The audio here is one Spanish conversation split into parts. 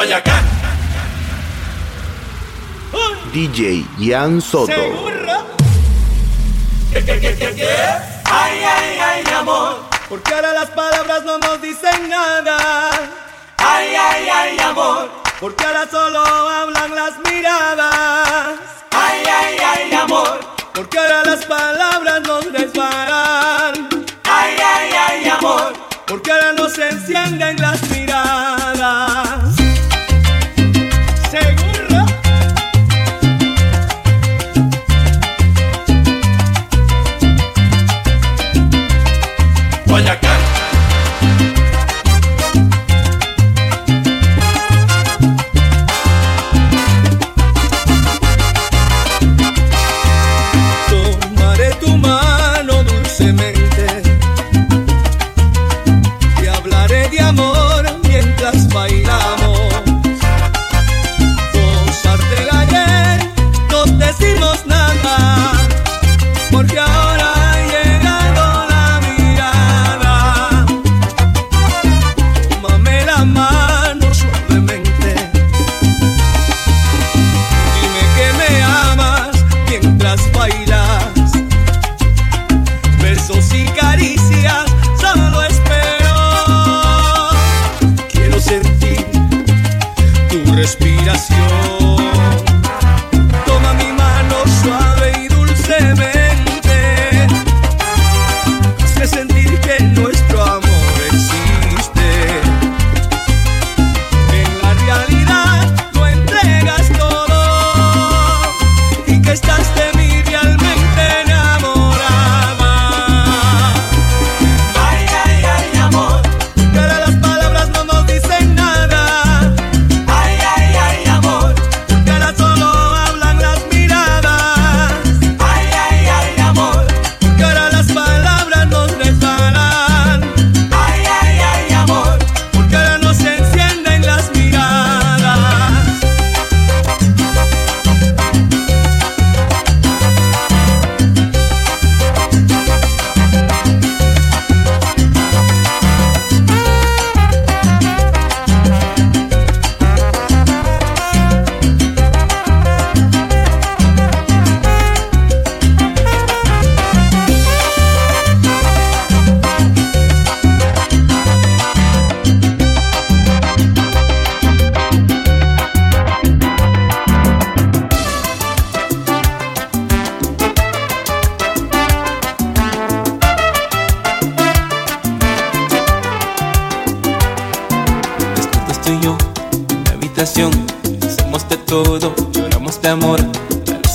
Guayacán. DJ Ian Soto. ¿Qué, qué, qué, qué, qué? Ay, ay, ay, amor. Porque ahora las palabras no nos dicen nada. Ay, ay, ay, amor. Porque ahora solo hablan las miradas. Ay, ay, ay, amor. Porque ahora las palabras nos resbalan. Ay, ay, ay, amor. Porque ahora no se encienden las miradas.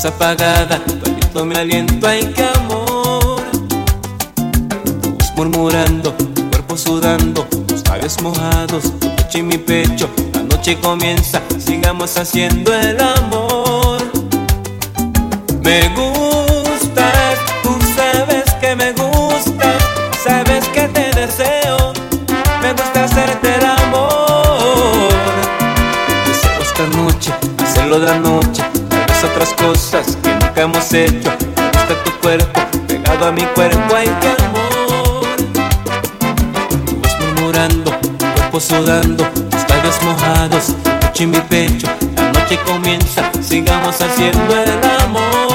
Apagada, tu mi aliento Ay, qué amor Tu voz murmurando, tu cuerpo sudando Tus labios mojados, tu pecho y mi pecho La noche comienza, sigamos haciendo el amor Me gustas, tú sabes que me gustas Sabes que te deseo me gusta hacerte el amor. Deseo esta noche, hacerlo de la noche, otras cosas que nunca hemos hecho. Gusta tu cuerpo, pegado a mi cuerpo, ay qué amor. Tu voz murmurando, tu cuerpo sudando, tus labios mojados, pecho y mi pecho. La noche comienza, sigamos haciendo el amor.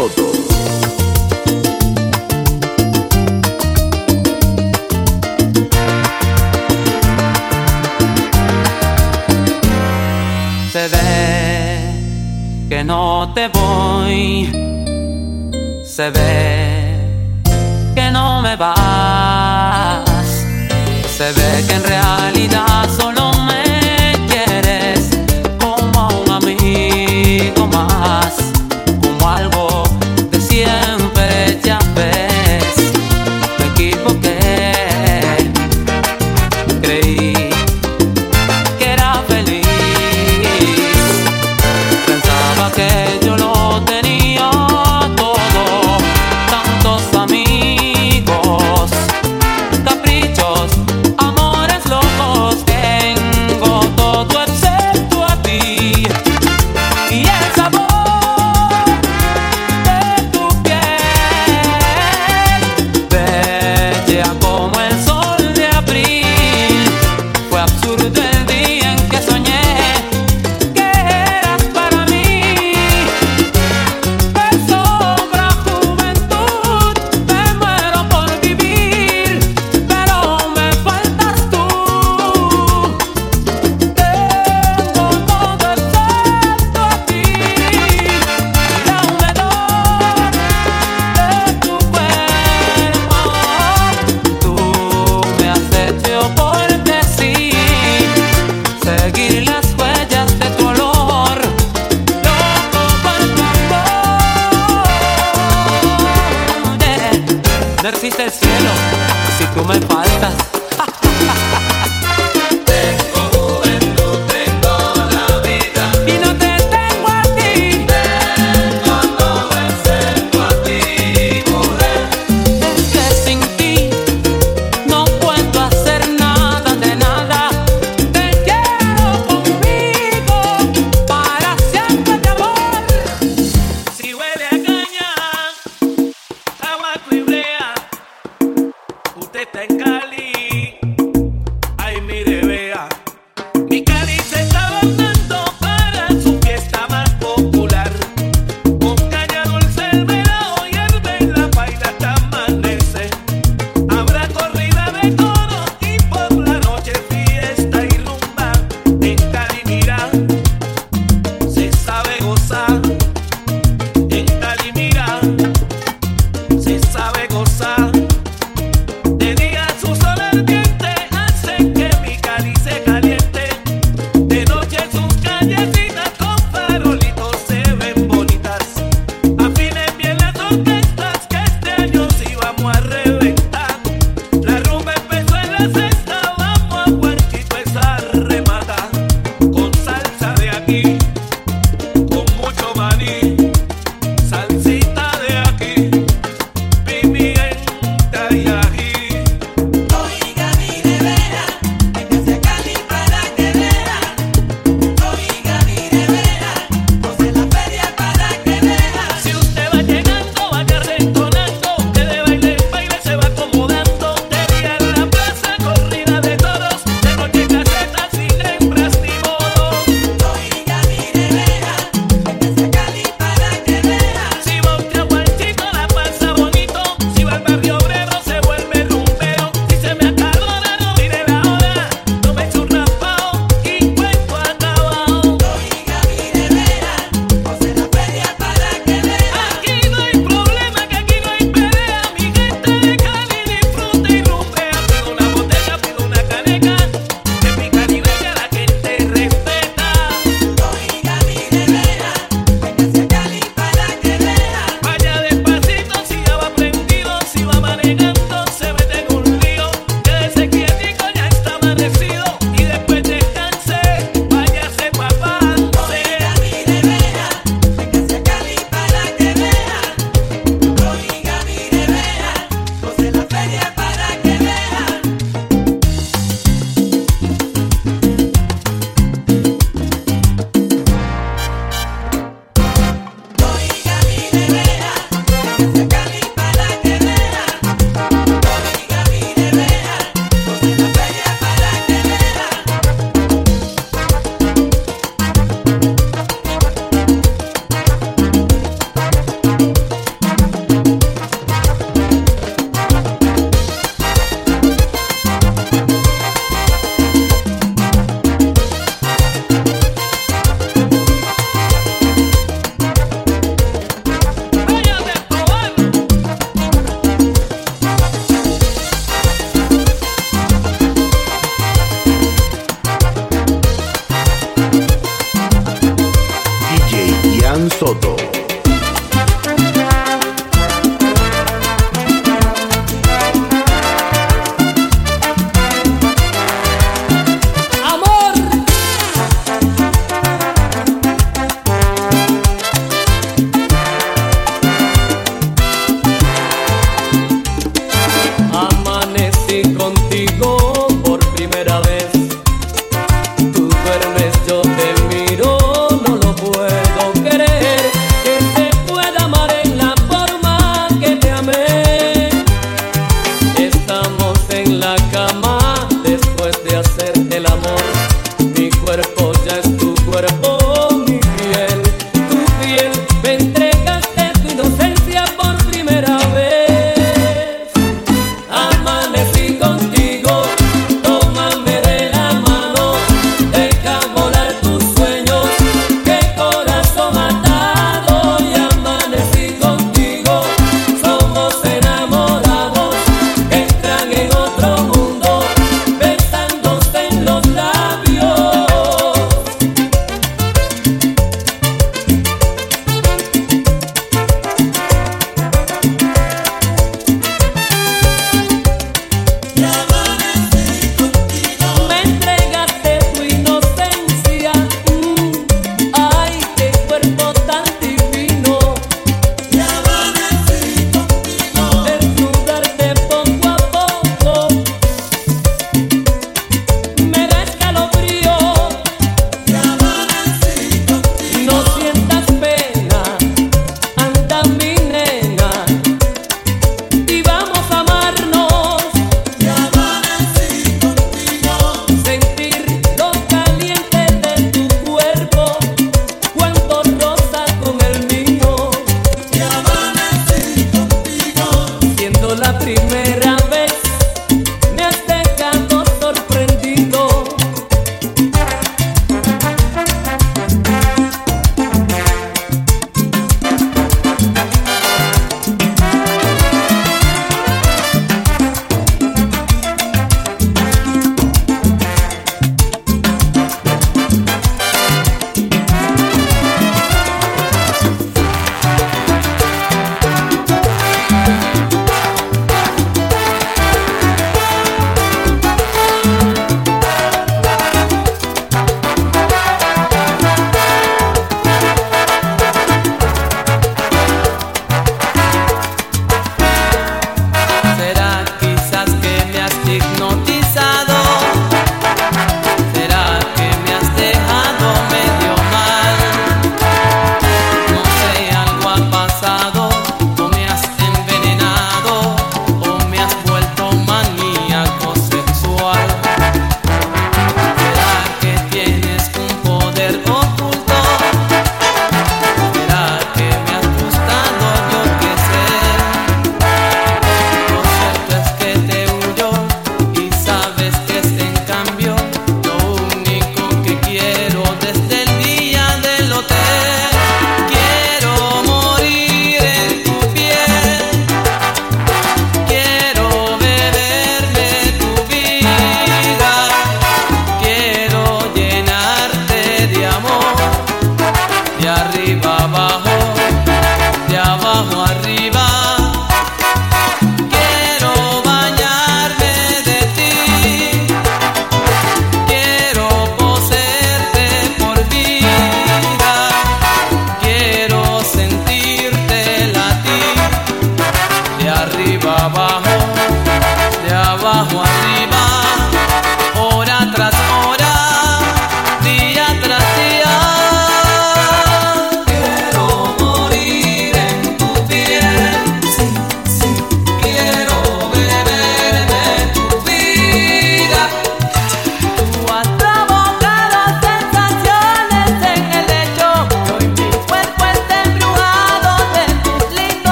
Se ve que no te voy. Se ve que no me vas. Se ve que en realidad